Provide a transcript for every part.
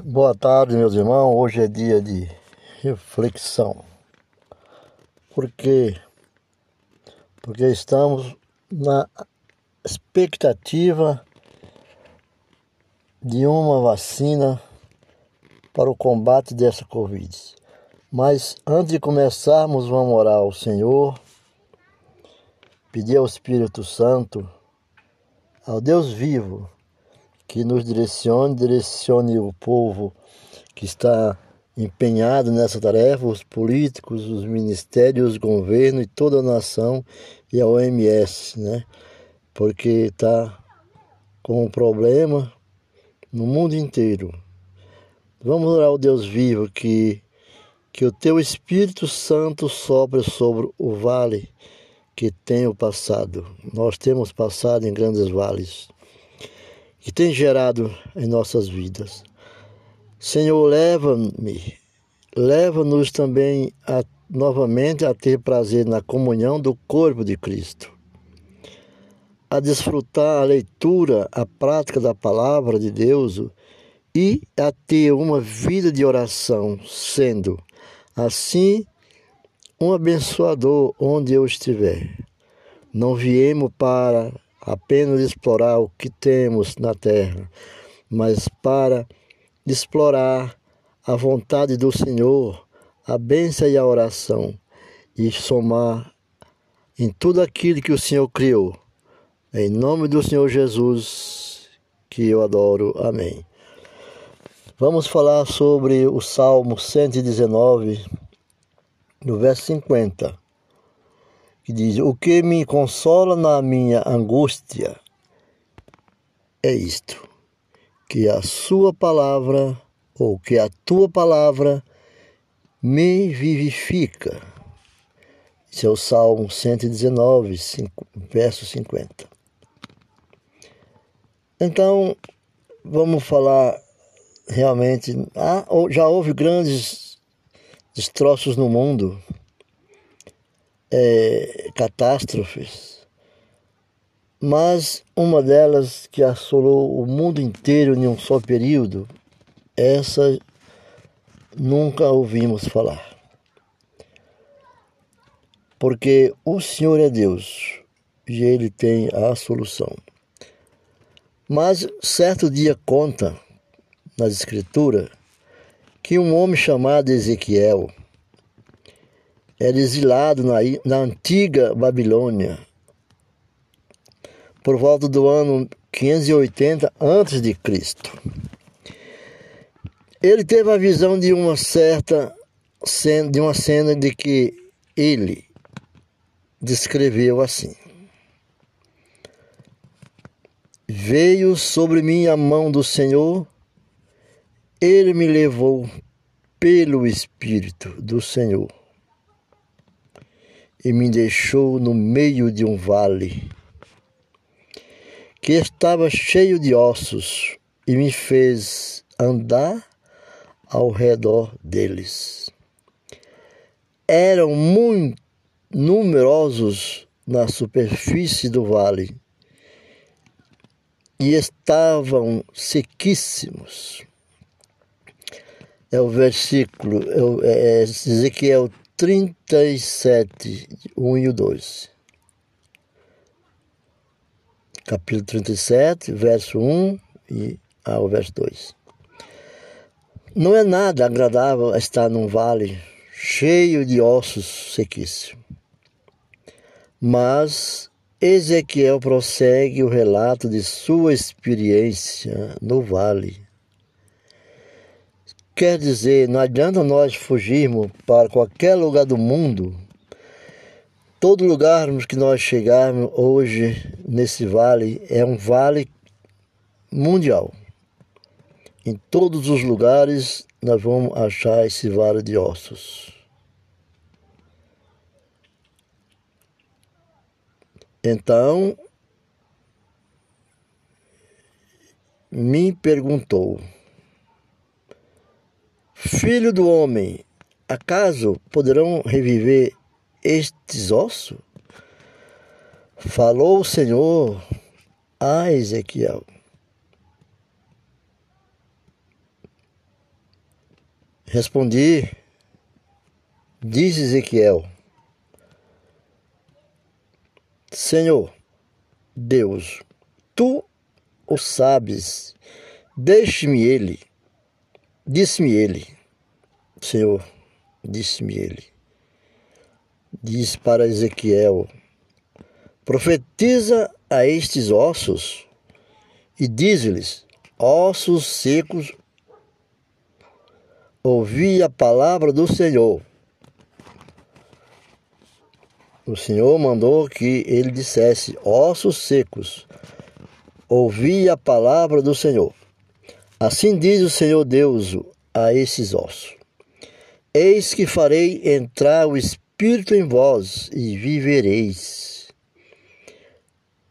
Boa tarde, meus irmãos. Hoje é dia de reflexão. Por quê? Porque estamos na expectativa de uma vacina para o combate dessa Covid. Mas antes de começarmos, vamos orar ao Senhor, pedir ao Espírito Santo, ao Deus vivo, que nos direcione, direcione o povo que está empenhado nessa tarefa, os políticos, os ministérios, os governos e toda a nação e a OMS, né? Porque está com um problema no mundo inteiro. Vamos orar ao Deus vivo que que o teu Espírito Santo sopre sobre o vale que tenho passado. Nós temos passado em grandes vales que tem gerado em nossas vidas. Senhor, leva-me, leva-nos também a, novamente a ter prazer na comunhão do corpo de Cristo, a desfrutar a leitura, a prática da palavra de Deus e a ter uma vida de oração, sendo assim um abençoador onde eu estiver. Não viemos para apenas explorar o que temos na terra, mas para explorar a vontade do Senhor, a bênção e a oração, e somar em tudo aquilo que o Senhor criou. Em nome do Senhor Jesus, que eu adoro. Amém. Vamos falar sobre o Salmo 119, no verso 50 que diz: O que me consola na minha angústia é isto, que a Sua palavra, ou que a tua palavra, me vivifica. Esse é o Salmo 119, 5, verso 50. Então, vamos falar realmente. Ah, já houve grandes destroços no mundo, é, catástrofes, mas uma delas que assolou o mundo inteiro em um só período, essa nunca ouvimos falar. Porque o Senhor é Deus e Ele tem a solução. Mas certo dia conta nas Escrituras que um homem chamado Ezequiel, era exilado na, na antiga Babilônia. Por volta do ano 580 a.C. Ele teve a visão de uma certa cena, de uma cena de que ele descreveu assim: Veio sobre mim a mão do Senhor, ele me levou pelo Espírito do Senhor e me deixou no meio de um vale que estava cheio de ossos e me fez andar ao redor deles. Eram muito numerosos na superfície do vale e estavam sequíssimos. É o versículo, é, é Ezequiel 37, 1 e o 2. Capítulo 37, verso 1 e ao verso 2. Não é nada agradável estar num vale cheio de ossos sequíssimos. Mas Ezequiel prossegue o relato de sua experiência no vale Quer dizer, não adianta nós fugirmos para qualquer lugar do mundo, todo lugar que nós chegarmos hoje nesse vale é um vale mundial. Em todos os lugares nós vamos achar esse vale de ossos. Então, me perguntou, Filho do homem, acaso poderão reviver estes ossos? Falou o Senhor a Ezequiel. Respondi, diz Ezequiel, Senhor, Deus, tu o sabes, deixe-me ele, disse-me ele, Senhor, disse-me ele, diz para Ezequiel, profetiza a estes ossos e diz-lhes, ossos secos, ouvi a palavra do Senhor. O Senhor mandou que ele dissesse, ossos secos, ouvi a palavra do Senhor. Assim diz o Senhor Deus a esses ossos: Eis que farei entrar o Espírito em vós e vivereis.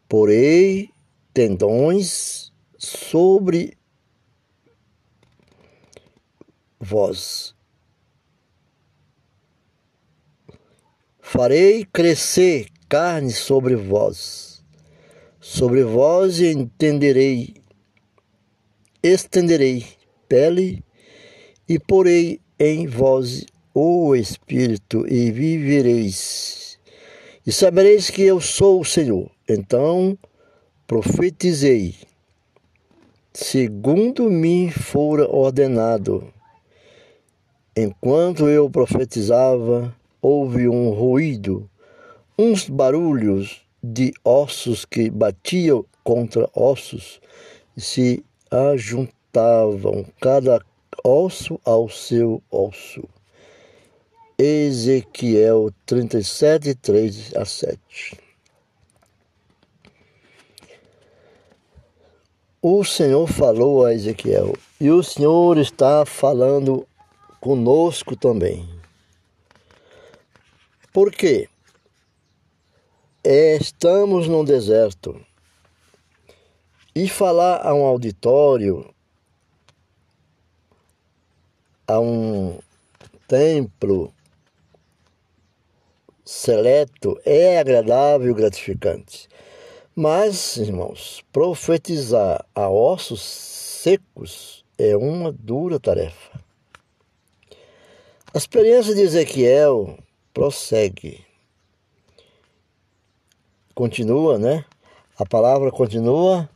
Porei tendões sobre vós. Farei crescer carne sobre vós, sobre vós entenderei, estenderei pele e porei em vós o Espírito e vivereis. E sabereis que eu sou o Senhor. Então profetizei, segundo me fora ordenado. Enquanto eu profetizava, houve um ruído, uns barulhos de ossos que batiam contra ossos e se ajuntavam, cada osso ao seu osso. Ezequiel 37, 3 a 7. O Senhor falou a Ezequiel e o Senhor está falando conosco também. Por quê? Estamos no deserto e falar a um auditório, a um templo seleto é agradável e gratificante. Mas, irmãos, profetizar a ossos secos é uma dura tarefa. A experiência de Ezequiel prossegue. Continua, né? A palavra continua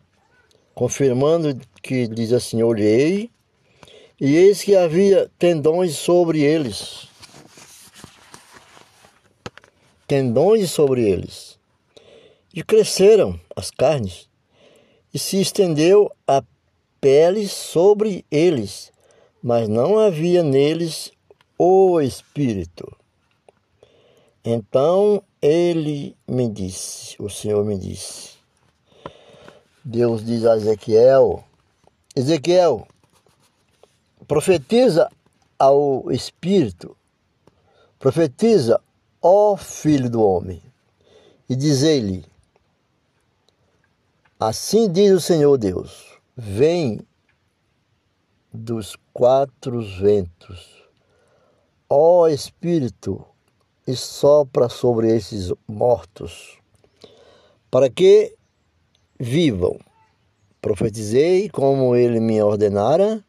confirmando que diz assim: Olhei, e eis que havia tendões sobre eles. Tendões sobre eles e cresceram as carnes, e se estendeu a pele sobre eles, mas não havia neles o Espírito. Então ele me disse, o Senhor me disse, Deus diz a Ezequiel, Ezequiel, profetiza ao Espírito, profetiza, ó Filho do Homem, e dizei-lhe, Assim diz o Senhor Deus: Vem dos quatro ventos, ó Espírito, e sopra sobre esses mortos, para que vivam. Profetizei como ele me ordenara,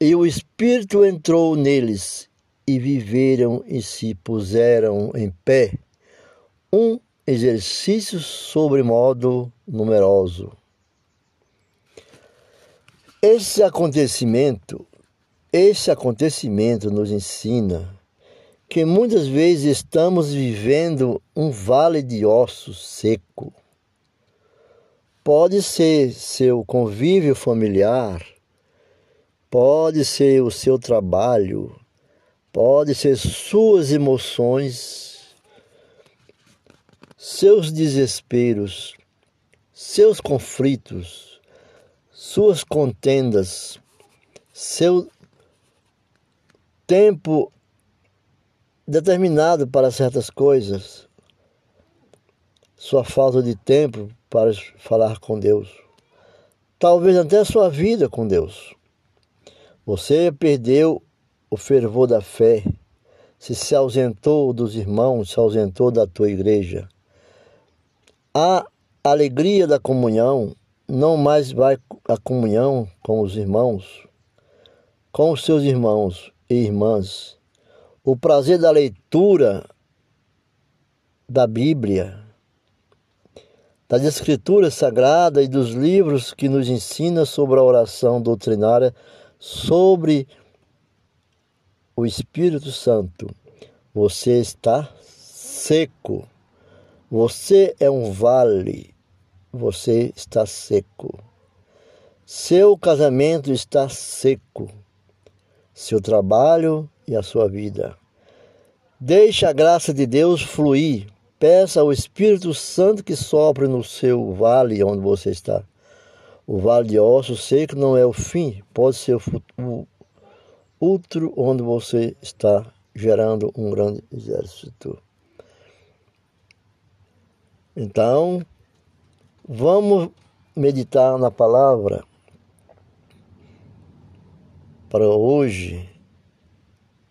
e o Espírito entrou neles, e viveram e se puseram em pé. Um exercícios sobre modo numeroso. Esse acontecimento, esse acontecimento nos ensina que muitas vezes estamos vivendo um vale de ossos seco. Pode ser seu convívio familiar, pode ser o seu trabalho, pode ser suas emoções seus desesperos, seus conflitos, suas contendas, seu tempo determinado para certas coisas, sua falta de tempo para falar com Deus, talvez até a sua vida com Deus. Você perdeu o fervor da fé, se se ausentou dos irmãos, se ausentou da tua igreja. A alegria da comunhão não mais vai a comunhão com os irmãos, com os seus irmãos, e irmãs, o prazer da leitura da Bíblia, das Escrituras Sagradas e dos livros que nos ensina sobre a oração doutrinária, sobre o Espírito Santo. Você está seco. Você é um vale. Você está seco. Seu casamento está seco. Seu trabalho e a sua vida. Deixe a graça de Deus fluir. Peça ao Espírito Santo que sopre no seu vale onde você está. O vale de ossos seco não é o fim, pode ser o outro onde você está gerando um grande exército. Então, vamos meditar na palavra para hoje.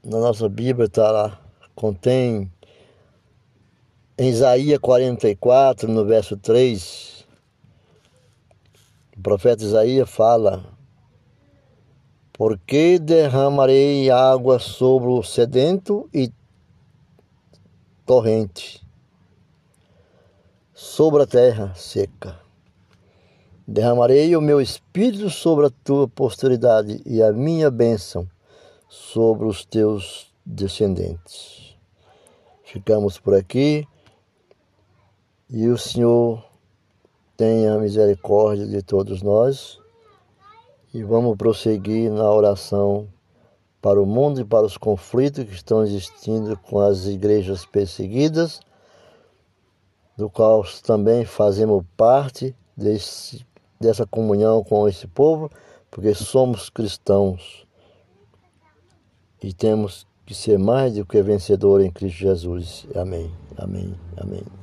Na nossa Bíblia está lá, contém em Isaías 44, no verso 3, o profeta Isaías fala porque derramarei água sobre o sedento e torrente, sobre a terra seca. Derramarei o meu espírito sobre a tua posteridade e a minha bênção sobre os teus descendentes. Ficamos por aqui e o Senhor tenha misericórdia de todos nós e vamos prosseguir na oração para o mundo e para os conflitos que estão existindo com as igrejas perseguidas, do qual também fazemos parte desse, dessa comunhão com esse povo, porque somos cristãos e temos que ser mais do que vencedor em Cristo Jesus. Amém, amém, amém.